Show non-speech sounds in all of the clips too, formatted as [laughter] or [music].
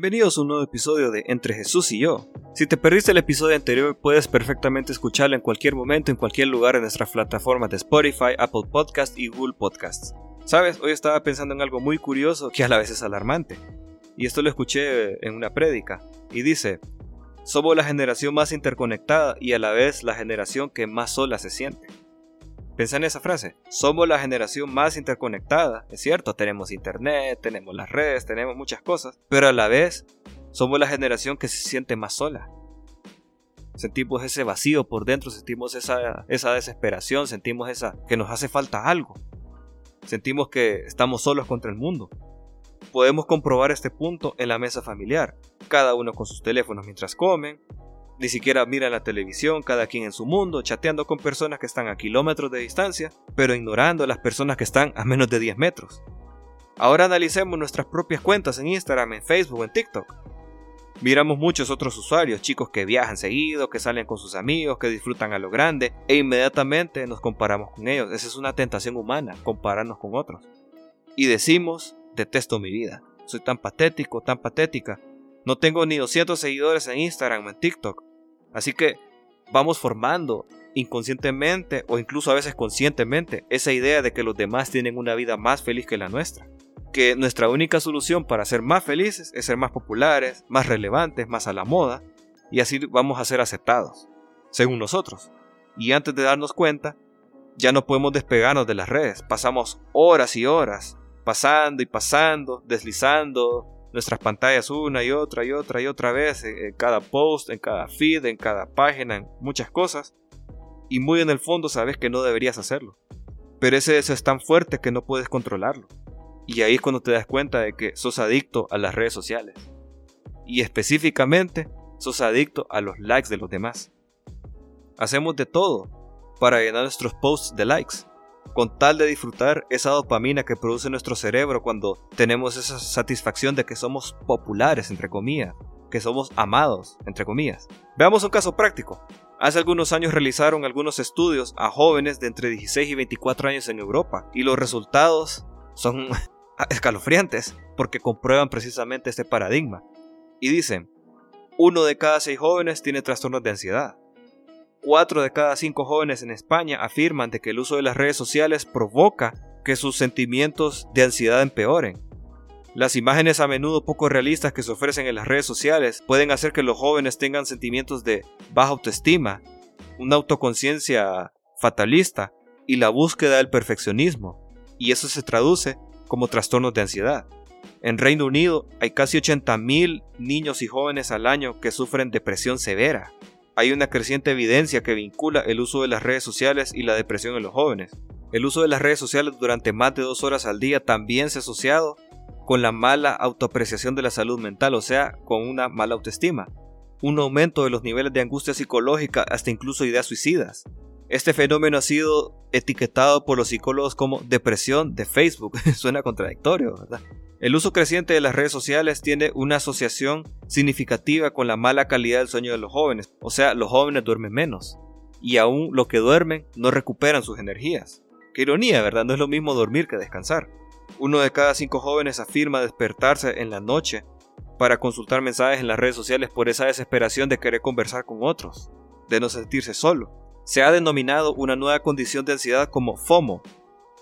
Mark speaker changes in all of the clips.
Speaker 1: Bienvenidos a un nuevo episodio de Entre Jesús y yo. Si te perdiste el episodio anterior, puedes perfectamente escucharlo en cualquier momento, en cualquier lugar en nuestras plataformas de Spotify, Apple Podcast y Google Podcasts. Sabes, hoy estaba pensando en algo muy curioso que a la vez es alarmante. Y esto lo escuché en una prédica. Y dice, somos la generación más interconectada y a la vez la generación que más sola se siente. Pensá en esa frase. Somos la generación más interconectada. Es cierto, tenemos internet, tenemos las redes, tenemos muchas cosas. Pero a la vez, somos la generación que se siente más sola. Sentimos ese vacío por dentro, sentimos esa, esa desesperación, sentimos esa que nos hace falta algo. Sentimos que estamos solos contra el mundo. Podemos comprobar este punto en la mesa familiar, cada uno con sus teléfonos mientras comen, ni siquiera miran la televisión, cada quien en su mundo, chateando con personas que están a kilómetros de distancia, pero ignorando a las personas que están a menos de 10 metros. Ahora analicemos nuestras propias cuentas en Instagram, en Facebook, en TikTok. Miramos muchos otros usuarios, chicos que viajan seguido, que salen con sus amigos, que disfrutan a lo grande, e inmediatamente nos comparamos con ellos. Esa es una tentación humana, compararnos con otros. Y decimos, detesto mi vida. Soy tan patético, tan patética. No tengo ni 200 seguidores en Instagram, en TikTok. Así que vamos formando inconscientemente o incluso a veces conscientemente esa idea de que los demás tienen una vida más feliz que la nuestra. Que nuestra única solución para ser más felices es ser más populares, más relevantes, más a la moda, y así vamos a ser aceptados, según nosotros. Y antes de darnos cuenta, ya no podemos despegarnos de las redes, pasamos horas y horas pasando y pasando, deslizando, nuestras pantallas una y otra y otra y otra vez, en cada post, en cada feed, en cada página, en muchas cosas. Y muy en el fondo sabes que no deberías hacerlo. Pero ese deseo es tan fuerte que no puedes controlarlo. Y ahí es cuando te das cuenta de que sos adicto a las redes sociales. Y específicamente, sos adicto a los likes de los demás. Hacemos de todo para llenar nuestros posts de likes con tal de disfrutar esa dopamina que produce nuestro cerebro cuando tenemos esa satisfacción de que somos populares, entre comillas, que somos amados, entre comillas. Veamos un caso práctico. Hace algunos años realizaron algunos estudios a jóvenes de entre 16 y 24 años en Europa y los resultados son [laughs] escalofriantes porque comprueban precisamente este paradigma. Y dicen, uno de cada seis jóvenes tiene trastornos de ansiedad. 4 de cada 5 jóvenes en España afirman de que el uso de las redes sociales provoca que sus sentimientos de ansiedad empeoren. Las imágenes a menudo poco realistas que se ofrecen en las redes sociales pueden hacer que los jóvenes tengan sentimientos de baja autoestima, una autoconciencia fatalista y la búsqueda del perfeccionismo, y eso se traduce como trastornos de ansiedad. En Reino Unido hay casi 80.000 niños y jóvenes al año que sufren depresión severa hay una creciente evidencia que vincula el uso de las redes sociales y la depresión en los jóvenes. El uso de las redes sociales durante más de dos horas al día también se ha asociado con la mala autoapreciación de la salud mental, o sea, con una mala autoestima, un aumento de los niveles de angustia psicológica hasta incluso ideas suicidas. Este fenómeno ha sido etiquetado por los psicólogos como depresión de Facebook. [laughs] Suena contradictorio, ¿verdad? El uso creciente de las redes sociales tiene una asociación significativa con la mala calidad del sueño de los jóvenes, o sea, los jóvenes duermen menos, y aún los que duermen no recuperan sus energías. Qué ironía, ¿verdad? No es lo mismo dormir que descansar. Uno de cada cinco jóvenes afirma despertarse en la noche para consultar mensajes en las redes sociales por esa desesperación de querer conversar con otros, de no sentirse solo. Se ha denominado una nueva condición de ansiedad como FOMO,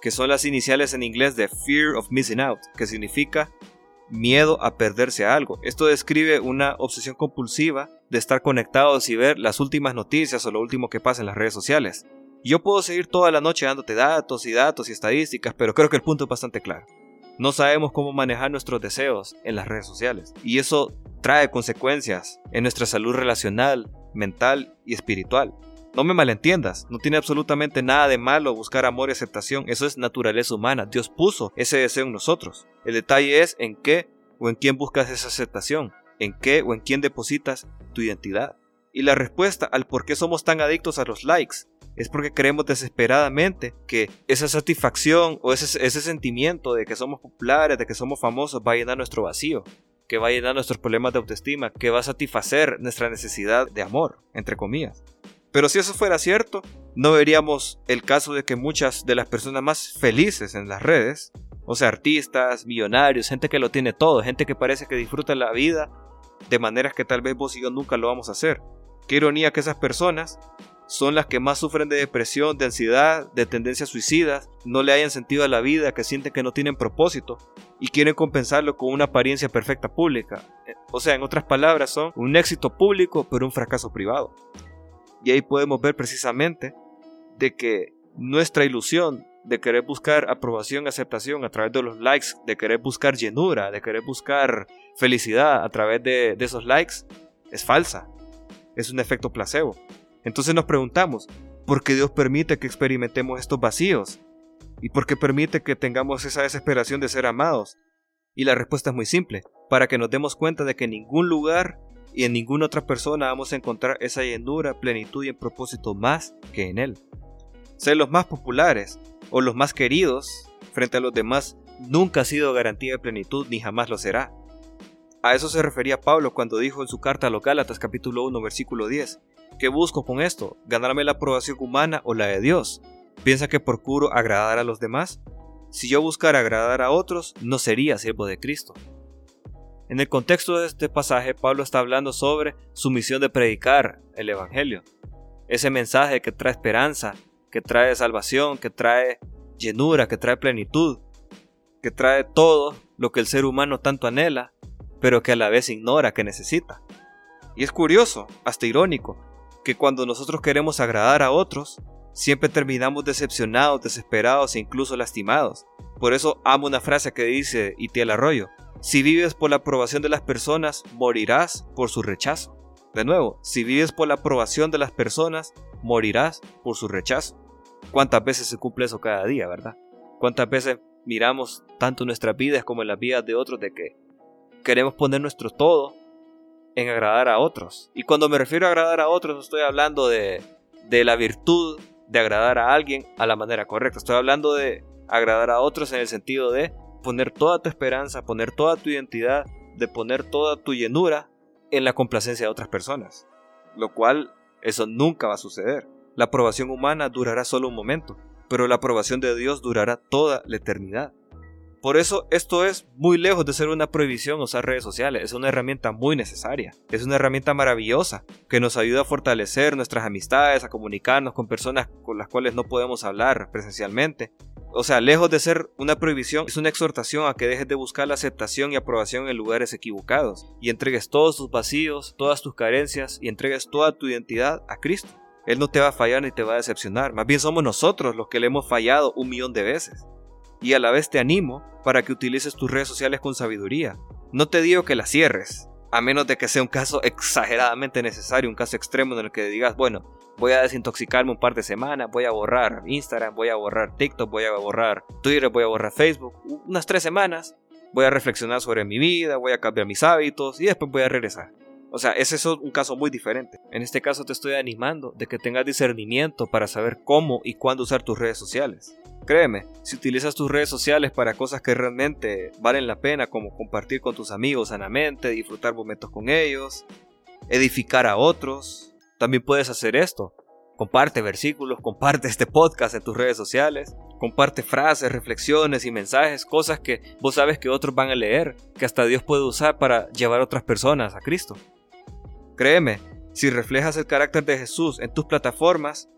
Speaker 1: que son las iniciales en inglés de Fear of Missing Out, que significa miedo a perderse algo. Esto describe una obsesión compulsiva de estar conectados y ver las últimas noticias o lo último que pasa en las redes sociales. Yo puedo seguir toda la noche dándote datos y datos y estadísticas, pero creo que el punto es bastante claro. No sabemos cómo manejar nuestros deseos en las redes sociales. Y eso trae consecuencias en nuestra salud relacional, mental y espiritual. No me malentiendas, no tiene absolutamente nada de malo buscar amor y aceptación, eso es naturaleza humana, Dios puso ese deseo en nosotros. El detalle es en qué o en quién buscas esa aceptación, en qué o en quién depositas tu identidad. Y la respuesta al por qué somos tan adictos a los likes es porque creemos desesperadamente que esa satisfacción o ese, ese sentimiento de que somos populares, de que somos famosos, va a llenar nuestro vacío, que va a llenar nuestros problemas de autoestima, que va a satisfacer nuestra necesidad de amor, entre comillas. Pero si eso fuera cierto, no veríamos el caso de que muchas de las personas más felices en las redes O sea, artistas, millonarios, gente que lo tiene todo, gente que parece que disfruta la vida de maneras que tal vez vos y yo nunca lo vamos a hacer. Qué ironía que esas personas son las que más sufren de depresión, de ansiedad, de tendencias suicidas, no le hayan sentido a la vida, que sienten que no tienen propósito y quieren compensarlo con una apariencia perfecta pública. O sea, en otras palabras, son un éxito público pero un fracaso privado. Y ahí podemos ver precisamente de que nuestra ilusión de querer buscar aprobación aceptación a través de los likes, de querer buscar llenura, de querer buscar felicidad a través de, de esos likes, es falsa. Es un efecto placebo. Entonces nos preguntamos, ¿por qué Dios permite que experimentemos estos vacíos? ¿Y por qué permite que tengamos esa desesperación de ser amados? Y la respuesta es muy simple, para que nos demos cuenta de que en ningún lugar y en ninguna otra persona vamos a encontrar esa llenura, plenitud y propósito más que en Él. Ser los más populares o los más queridos frente a los demás nunca ha sido garantía de plenitud ni jamás lo será. A eso se refería Pablo cuando dijo en su carta a los Gálatas capítulo 1 versículo 10, ¿Qué busco con esto? ¿Ganarme la aprobación humana o la de Dios? ¿Piensa que procuro agradar a los demás? Si yo buscara agradar a otros, no sería siervo de Cristo. En el contexto de este pasaje, Pablo está hablando sobre su misión de predicar el Evangelio. Ese mensaje que trae esperanza, que trae salvación, que trae llenura, que trae plenitud, que trae todo lo que el ser humano tanto anhela, pero que a la vez ignora que necesita. Y es curioso, hasta irónico, que cuando nosotros queremos agradar a otros, siempre terminamos decepcionados, desesperados e incluso lastimados. Por eso amo una frase que dice Itiel Arroyo, si vives por la aprobación de las personas, morirás por su rechazo. De nuevo, si vives por la aprobación de las personas, morirás por su rechazo. ¿Cuántas veces se cumple eso cada día, verdad? ¿Cuántas veces miramos tanto en nuestras vidas como en las vidas de otros de que queremos poner nuestro todo en agradar a otros. Y cuando me refiero a agradar a otros, no estoy hablando de, de la virtud de agradar a alguien a la manera correcta. Estoy hablando de agradar a otros en el sentido de poner toda tu esperanza, poner toda tu identidad, de poner toda tu llenura en la complacencia de otras personas. Lo cual, eso nunca va a suceder. La aprobación humana durará solo un momento, pero la aprobación de Dios durará toda la eternidad. Por eso esto es muy lejos de ser una prohibición usar redes sociales, es una herramienta muy necesaria, es una herramienta maravillosa que nos ayuda a fortalecer nuestras amistades, a comunicarnos con personas con las cuales no podemos hablar presencialmente. O sea, lejos de ser una prohibición, es una exhortación a que dejes de buscar la aceptación y aprobación en lugares equivocados y entregues todos tus vacíos, todas tus carencias y entregues toda tu identidad a Cristo. Él no te va a fallar ni te va a decepcionar, más bien somos nosotros los que le hemos fallado un millón de veces y a la vez te animo para que utilices tus redes sociales con sabiduría. No te digo que las cierres, a menos de que sea un caso [laughs] exageradamente necesario, un caso extremo en el que digas, bueno, voy a desintoxicarme un par de semanas, voy a borrar Instagram, voy a borrar TikTok, voy a borrar Twitter, voy a borrar Facebook, unas tres semanas, voy a reflexionar sobre mi vida, voy a cambiar mis hábitos y después voy a regresar. O sea, ese es un caso muy diferente. En este caso te estoy animando de que tengas discernimiento para saber cómo y cuándo usar tus redes sociales. Créeme, si utilizas tus redes sociales para cosas que realmente valen la pena, como compartir con tus amigos sanamente, disfrutar momentos con ellos, edificar a otros, también puedes hacer esto. Comparte versículos, comparte este podcast en tus redes sociales, comparte frases, reflexiones y mensajes, cosas que vos sabes que otros van a leer, que hasta Dios puede usar para llevar a otras personas a Cristo. Créeme, si reflejas el carácter de Jesús en tus plataformas,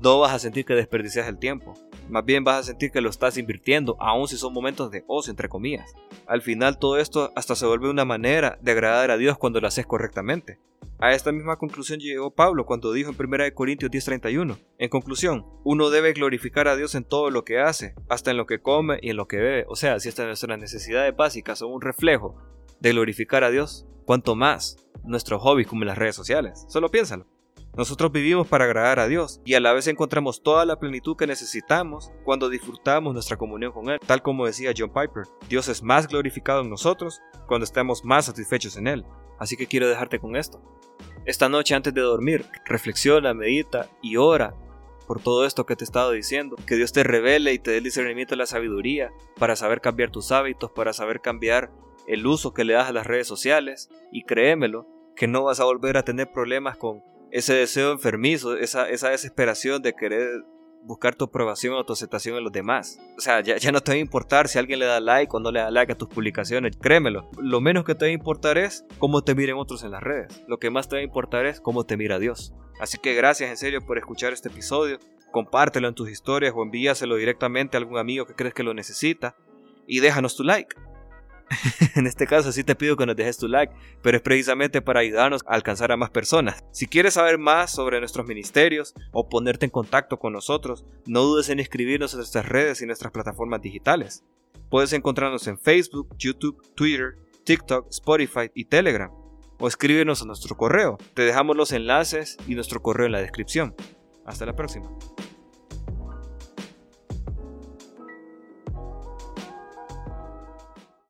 Speaker 1: no vas a sentir que desperdicias el tiempo. Más bien vas a sentir que lo estás invirtiendo, aun si son momentos de ocio, entre comillas. Al final todo esto hasta se vuelve una manera de agradar a Dios cuando lo haces correctamente. A esta misma conclusión llegó Pablo cuando dijo en 1 Corintios 10:31. En conclusión, uno debe glorificar a Dios en todo lo que hace, hasta en lo que come y en lo que bebe. O sea, si estas nuestras necesidades básicas son un reflejo de glorificar a Dios, cuanto más nuestros hobbies como las redes sociales. Solo piénsalo. Nosotros vivimos para agradar a Dios y a la vez encontramos toda la plenitud que necesitamos cuando disfrutamos nuestra comunión con Él. Tal como decía John Piper, Dios es más glorificado en nosotros cuando estamos más satisfechos en Él. Así que quiero dejarte con esto. Esta noche antes de dormir, reflexiona, medita y ora por todo esto que te he estado diciendo. Que Dios te revele y te dé el discernimiento de la sabiduría para saber cambiar tus hábitos, para saber cambiar el uso que le das a las redes sociales. Y créemelo, que no vas a volver a tener problemas con ese deseo enfermizo, esa, esa desesperación de querer buscar tu aprobación o tu aceptación en los demás. O sea, ya, ya, no te va a importar si alguien le da like o no le da like a tus publicaciones. Créemelo. Lo menos que te va a importar es cómo te miren otros en las redes. Lo que más te va a importar es cómo te mira Dios. Así que gracias en serio por escuchar este episodio. Compártelo en tus historias o envíaselo directamente a algún amigo que crees que lo necesita. Y déjanos tu like. [laughs] en este caso sí te pido que nos dejes tu like, pero es precisamente para ayudarnos a alcanzar a más personas. Si quieres saber más sobre nuestros ministerios o ponerte en contacto con nosotros, no dudes en escribirnos en nuestras redes y nuestras plataformas digitales. Puedes encontrarnos en Facebook, YouTube, Twitter, TikTok, Spotify y Telegram. O escríbenos a nuestro correo. Te dejamos los enlaces y nuestro correo en la descripción. Hasta la próxima.